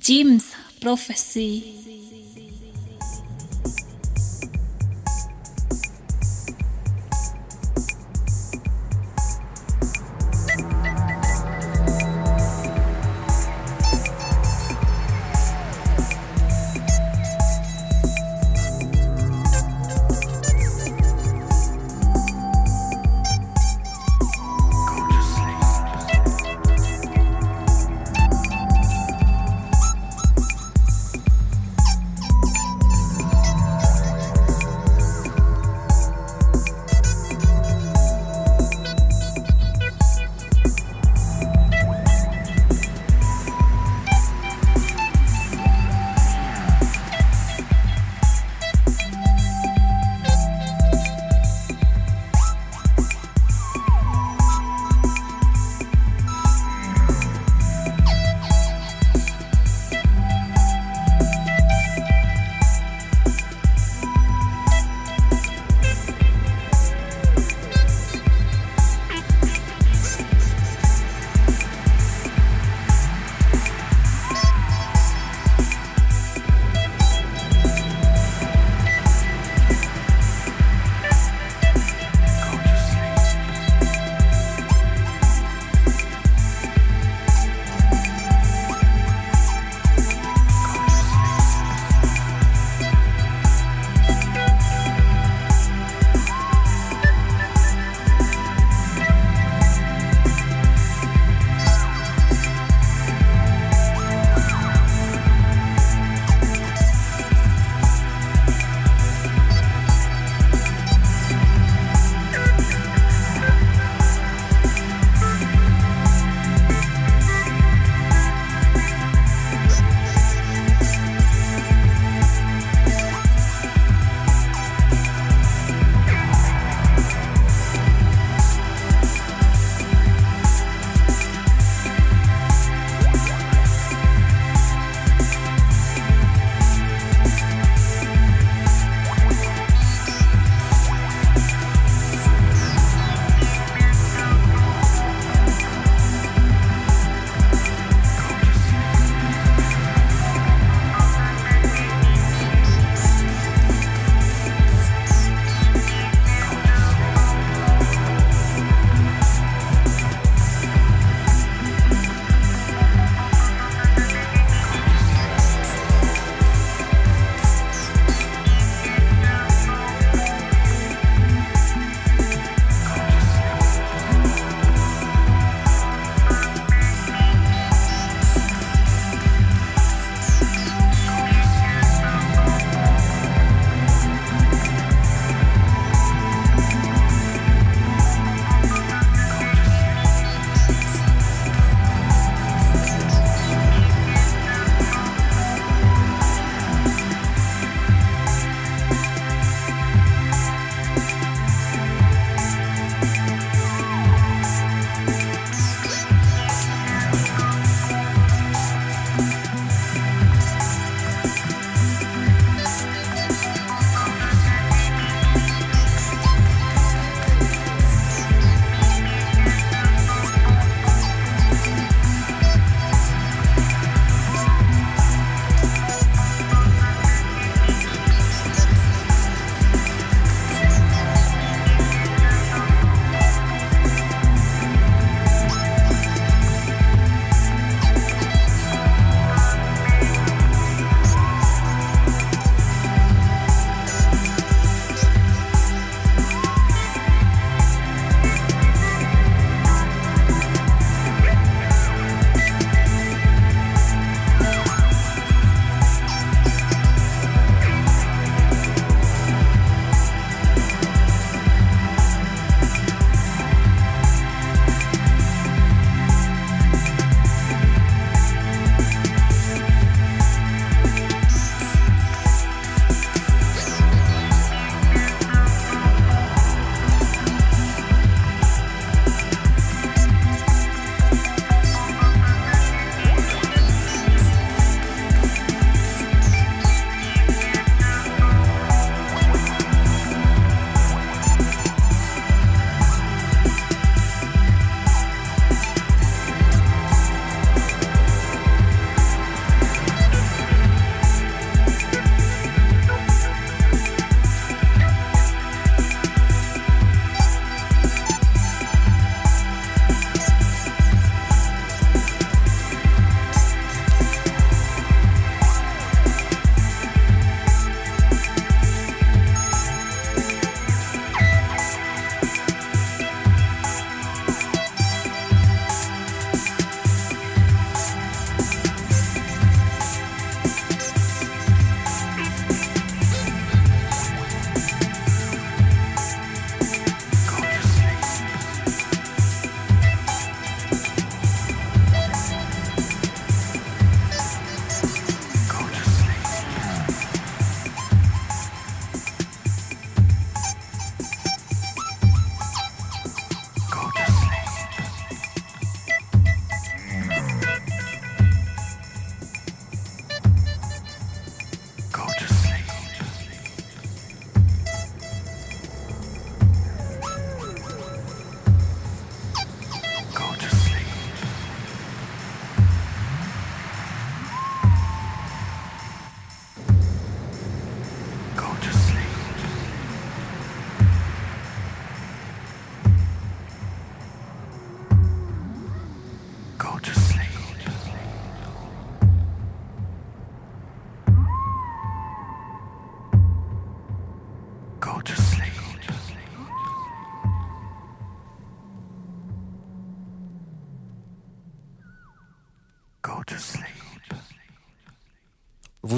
Jim's prophecy.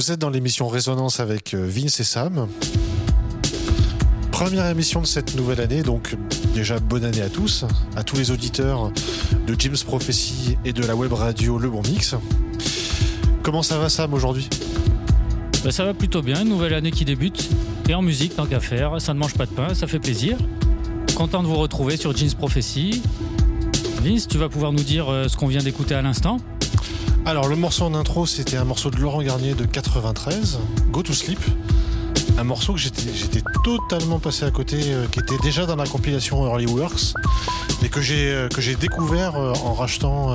Vous êtes dans l'émission Résonance avec euh, Vince et Sam. Première émission de cette nouvelle année, donc déjà bonne année à tous, à tous les auditeurs de Jim's Prophecy et de la web radio Le Bon Mix. Comment ça va Sam aujourd'hui? Bah, Ça va plutôt bien, nouvelle année qui débute. Et en musique, tant qu'à faire, ça ne mange pas de pain, ça fait plaisir. Content de vous retrouver sur Jeans Prophecy. Vince, tu vas pouvoir nous dire euh, ce qu'on vient d'écouter à l'instant Alors le morceau en intro, c'était un morceau de Laurent Garnier de 93, Go to Sleep. Un morceau que j'étais totalement passé à côté, euh, qui était déjà dans la compilation Early Works, et que j'ai euh, découvert en rachetant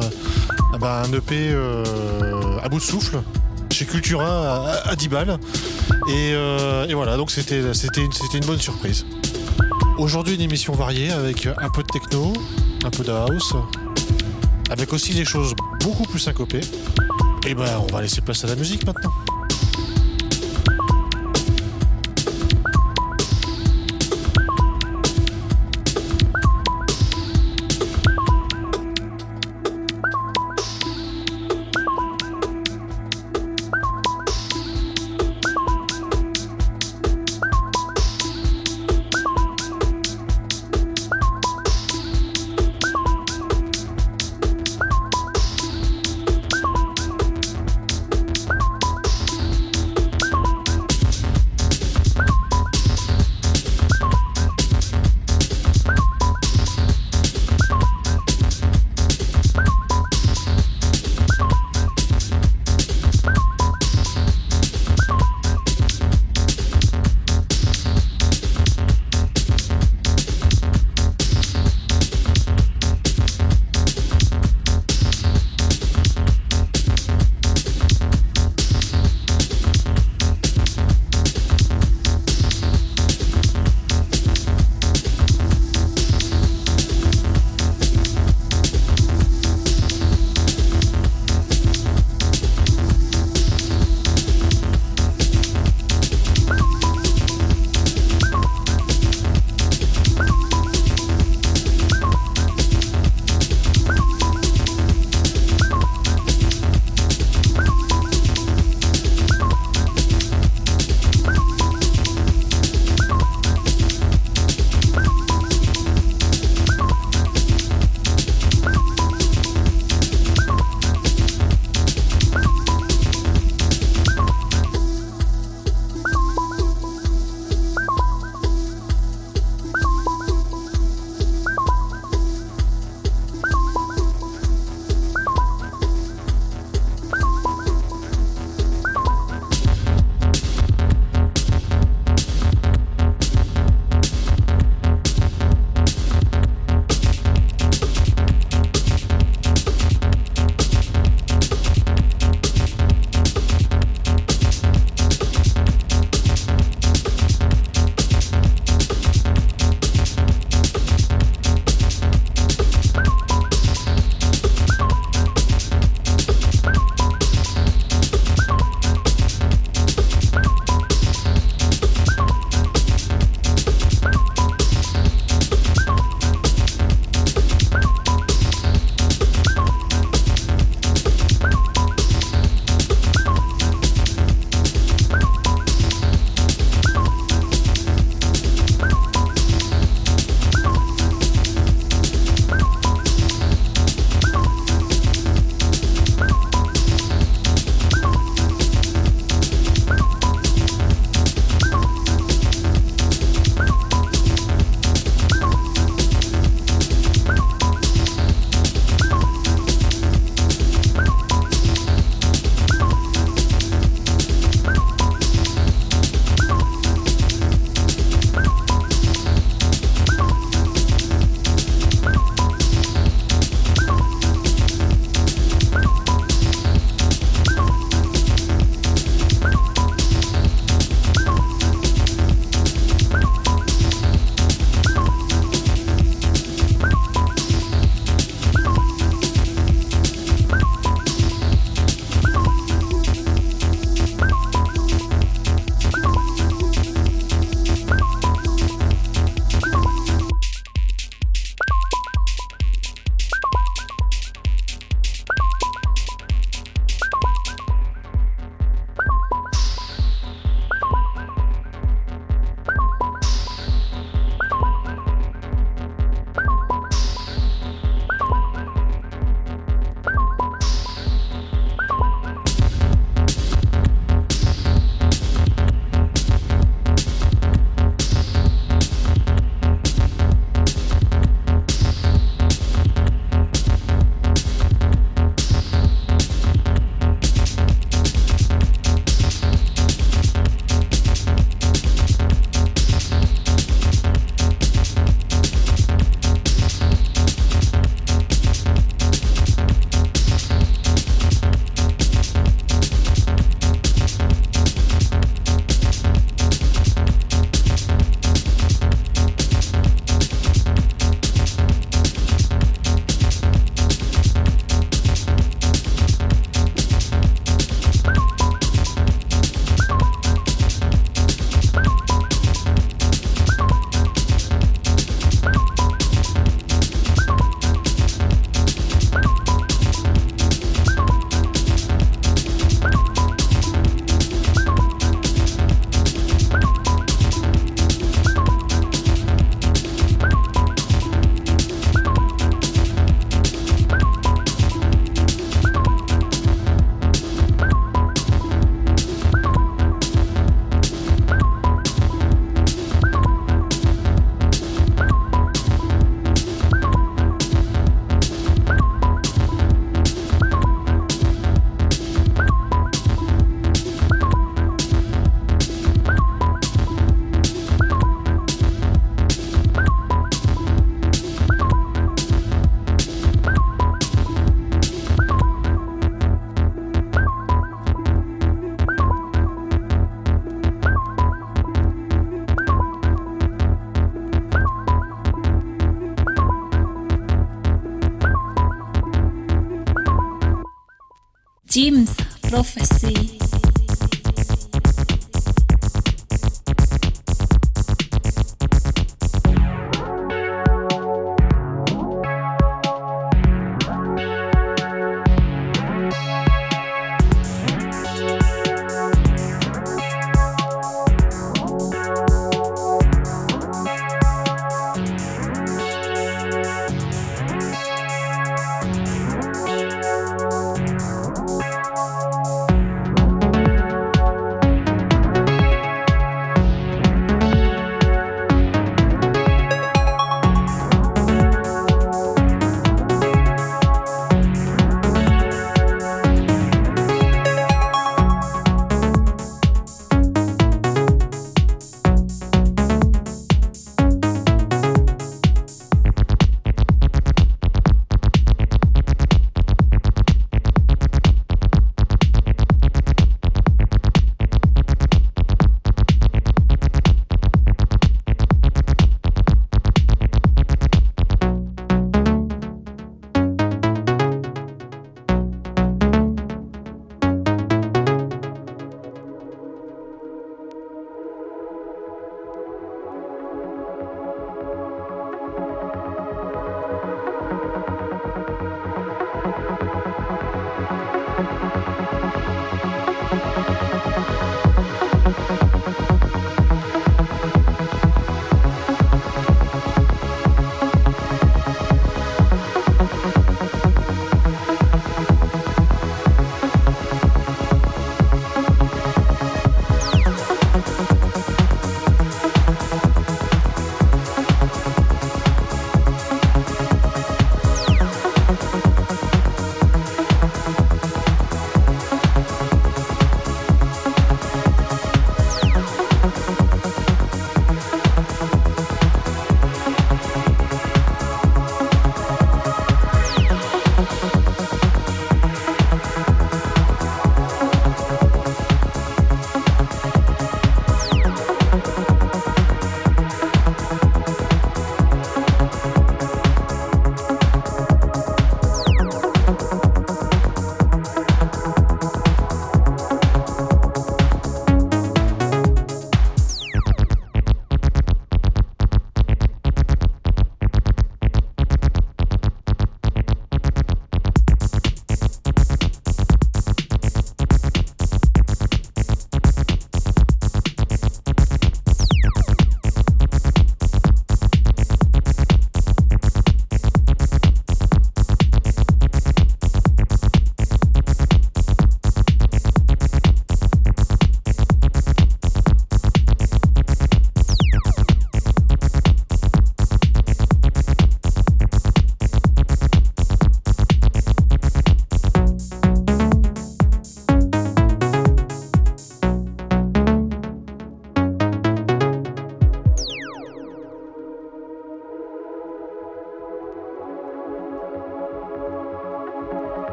ah bah, un EP à bout de souffle chez Cultura à, 10 balles. Et voilà, donc c'était une bonne surprise. Aujourd'hui, une émission variée avec un peu de techno, un peu de house, avec aussi des choses beaucoup plus syncopées. Et ben, on va laisser place à la musique maintenant.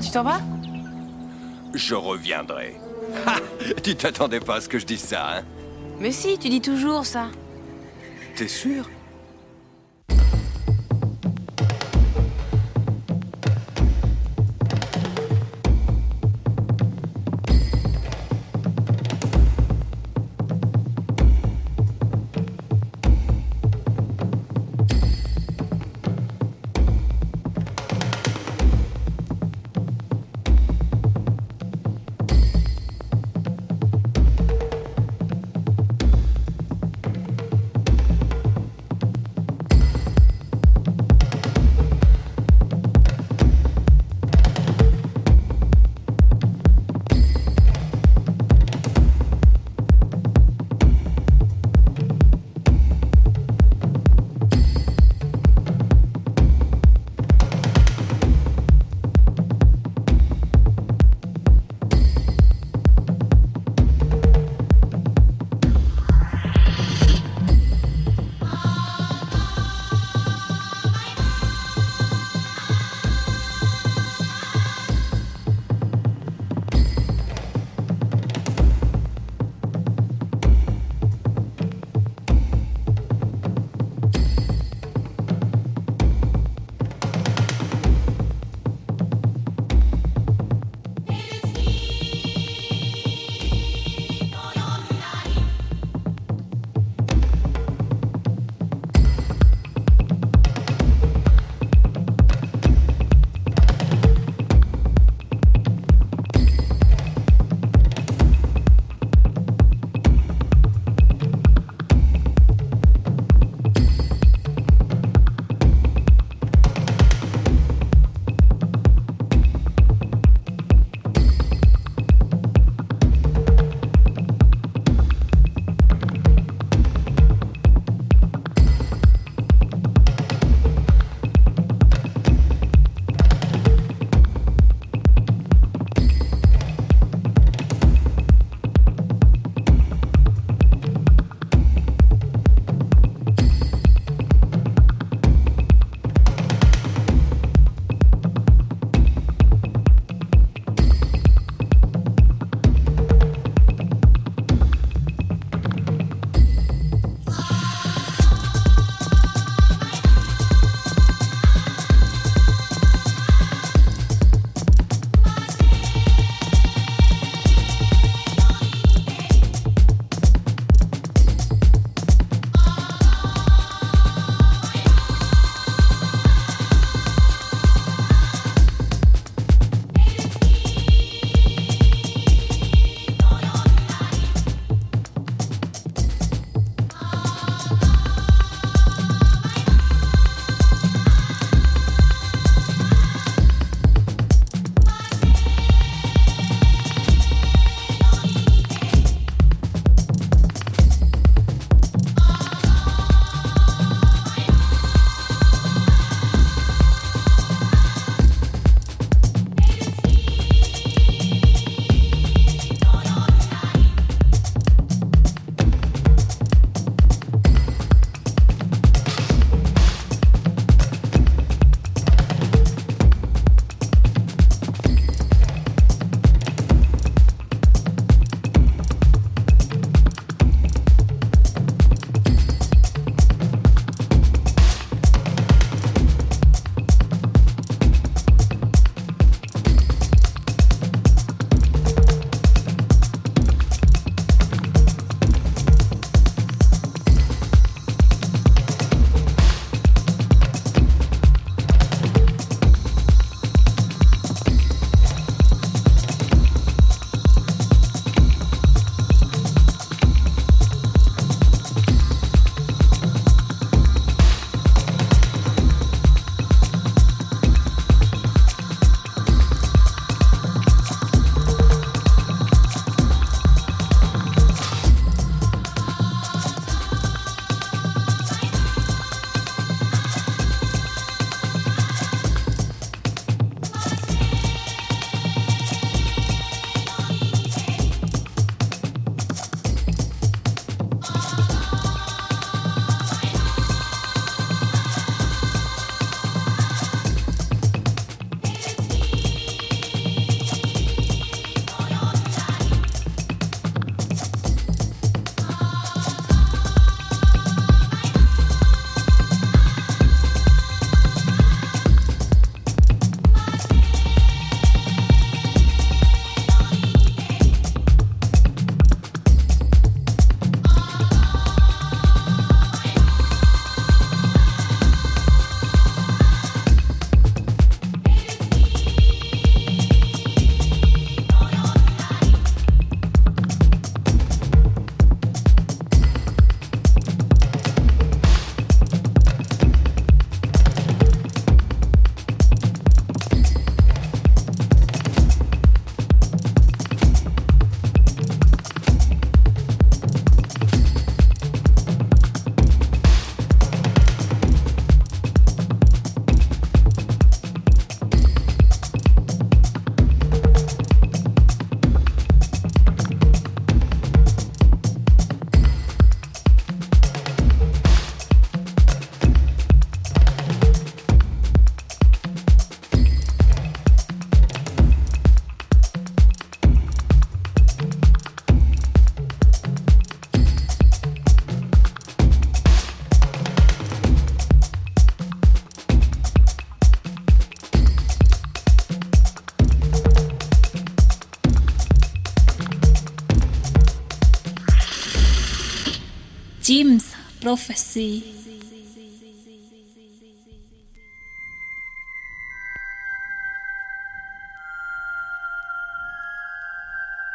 tu t'en vas? Je reviendrai. Tu t'attendais pas à ce que je dise ça, hein? Mais si, tu dis toujours ça. T'es sûr?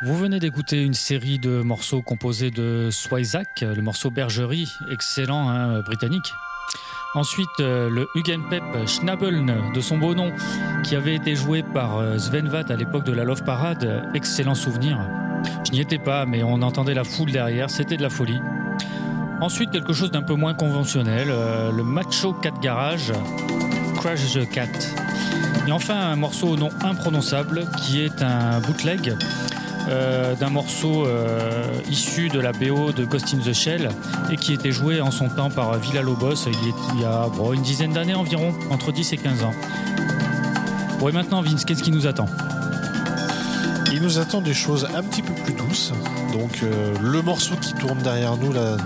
Vous venez d'écouter une série de morceaux composés de Swayzak, le morceau Bergerie, excellent hein, britannique. Ensuite, euh, le Hugenpep Schnabeln, de son beau nom, qui avait été joué par euh, Sven Vath à l'époque de la Love Parade, excellent souvenir. Je n'y étais pas, mais on entendait la foule derrière, c'était de la folie. Ensuite, quelque chose d'un peu moins conventionnel, euh, le Macho Cat Garage, Crash the Cat. Et enfin, un morceau au nom imprononçable qui est un bootleg euh, d'un morceau euh, issu de la BO de Ghost in the Shell et qui était joué en son temps par Villa Lobos il, y a une dizaine d'années environ, entre 10 et 15 ans. Bon, et maintenant, Vince, qu'est-ce qui nous attend? Il nous attend des choses un petit peu plus douces. Donc le morceau qui tourne derrière nous, là,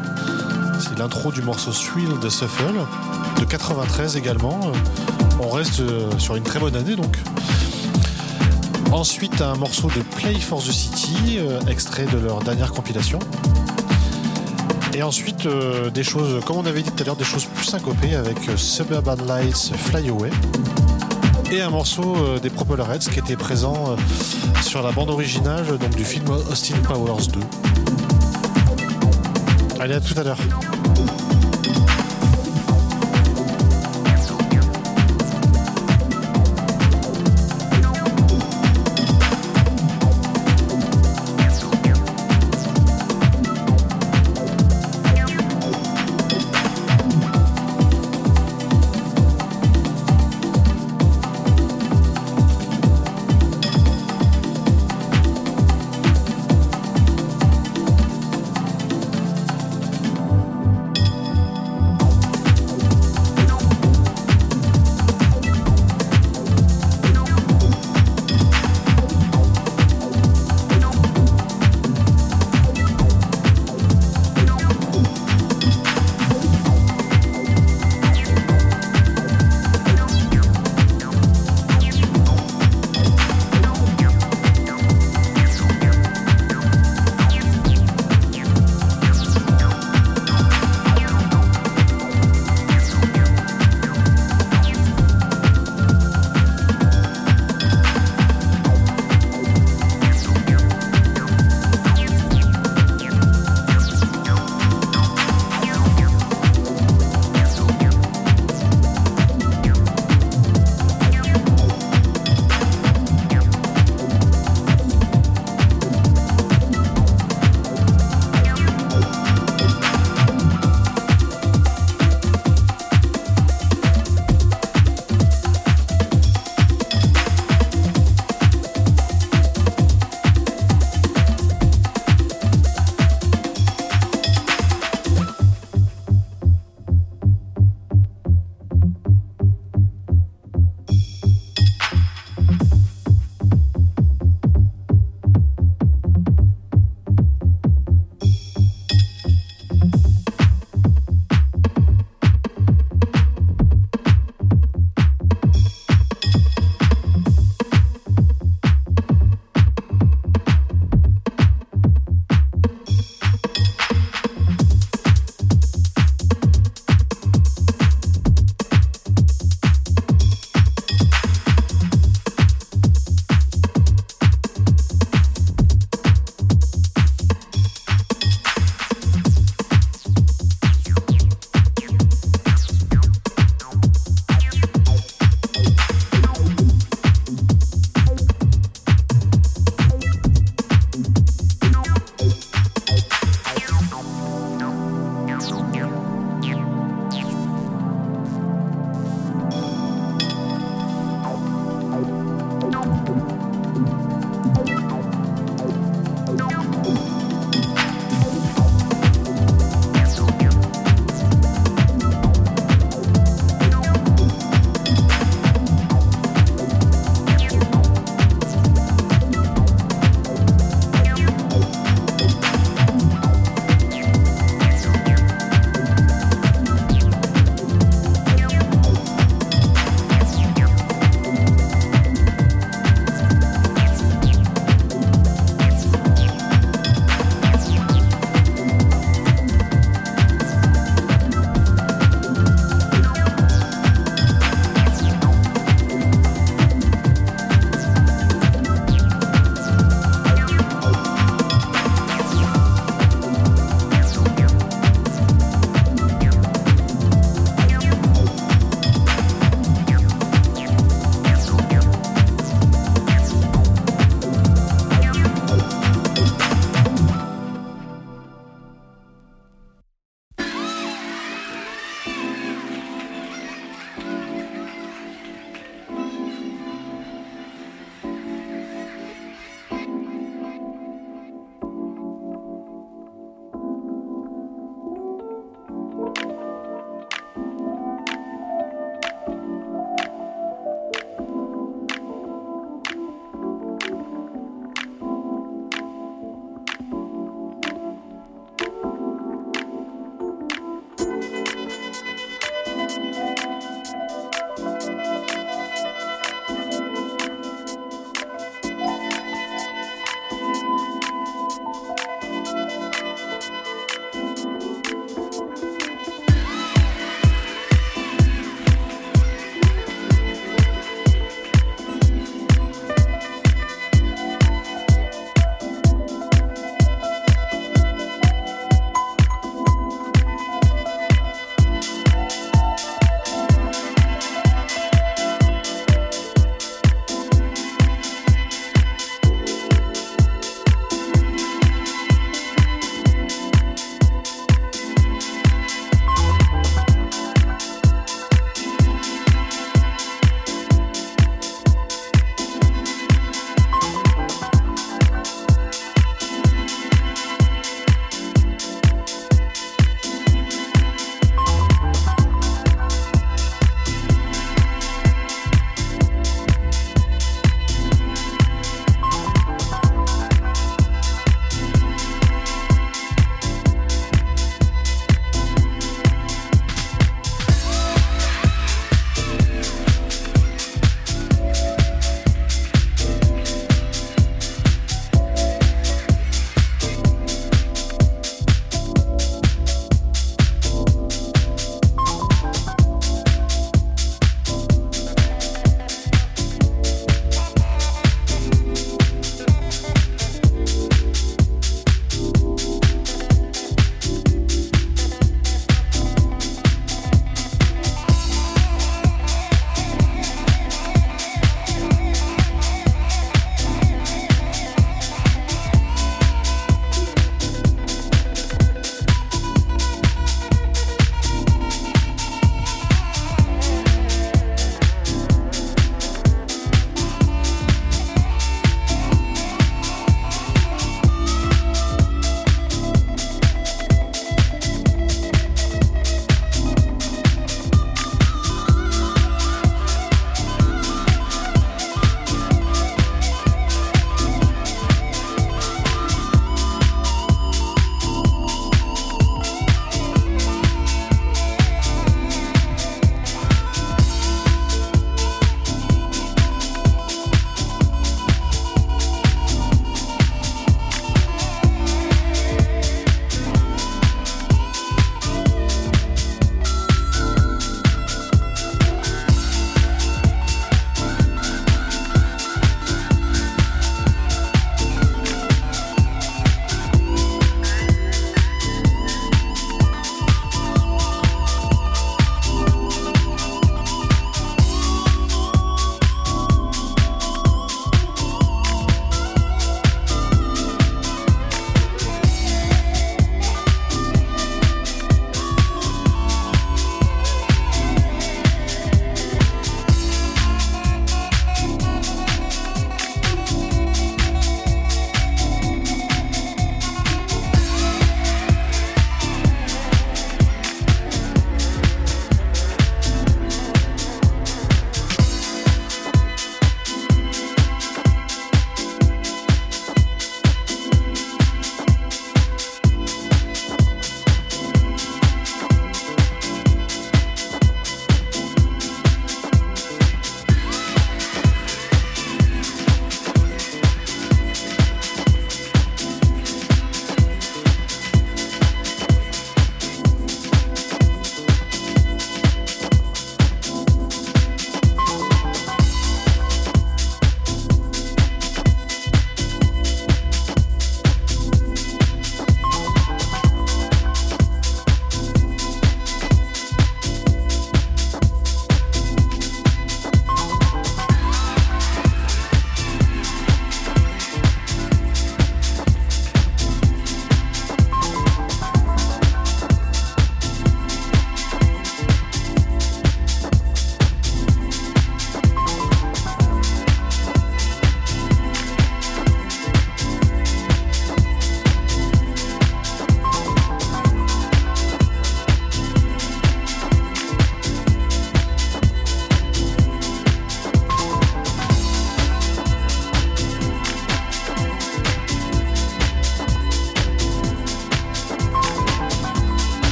c'est l'intro du morceau Thrill de Shuffle, de 93 également. Euh, On reste euh, sur une très bonne année donc. Ensuite un morceau de Play for the City, euh, extrait de leur dernière compilation. Et ensuite des choses, comme on avait dit tout à l'heure, des choses plus syncopées avec Suburban Lights Fly Away. Et un morceau des Propellerheads qui était présent sur la bande originale du film Austin Powers 2. Allez, à tout à l'heure.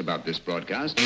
About this broadcast.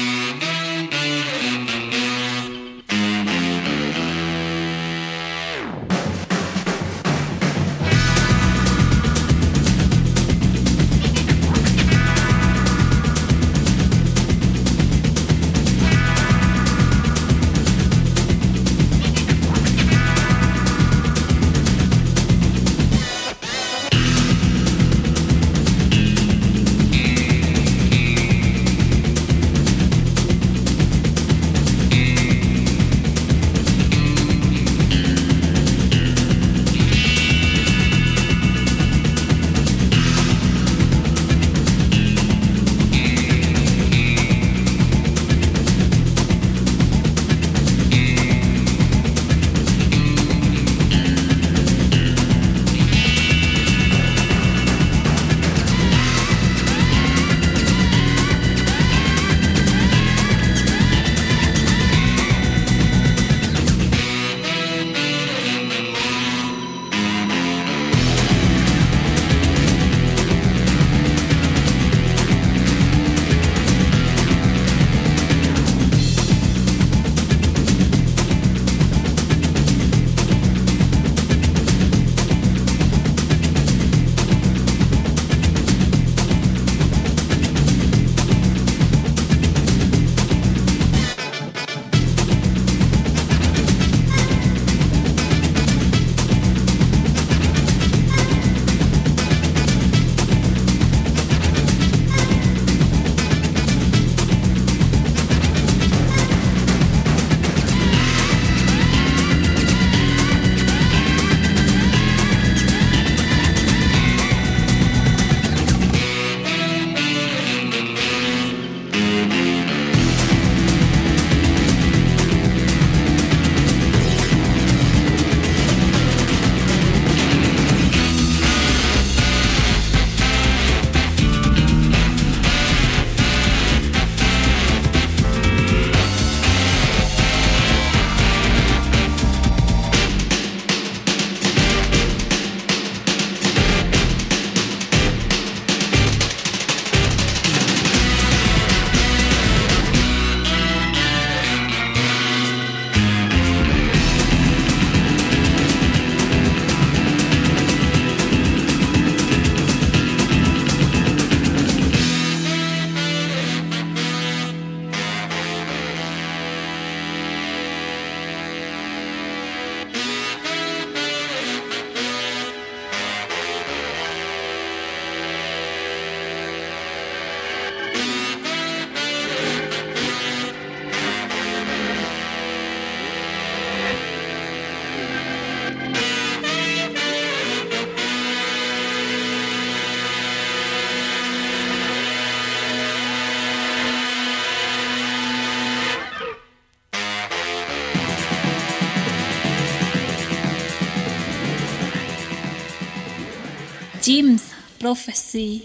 Jim's Prophecy.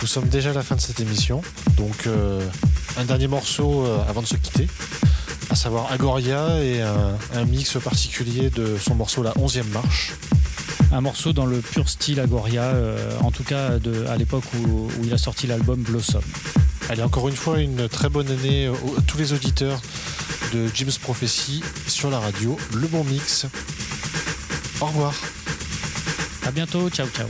Nous sommes déjà à la fin de cette émission, donc euh, un dernier morceau euh, avant de se quitter, à savoir Agoria et un, un mix particulier de son morceau La 11e marche. Un morceau dans le pur style Agoria, euh, en tout cas de, à l'époque où, où il a sorti l'album Blossom. Allez, encore une fois, une très bonne année à tous les auditeurs de Jim's Prophecy sur la radio. Le bon mix. Au revoir. À bientôt, ciao ciao.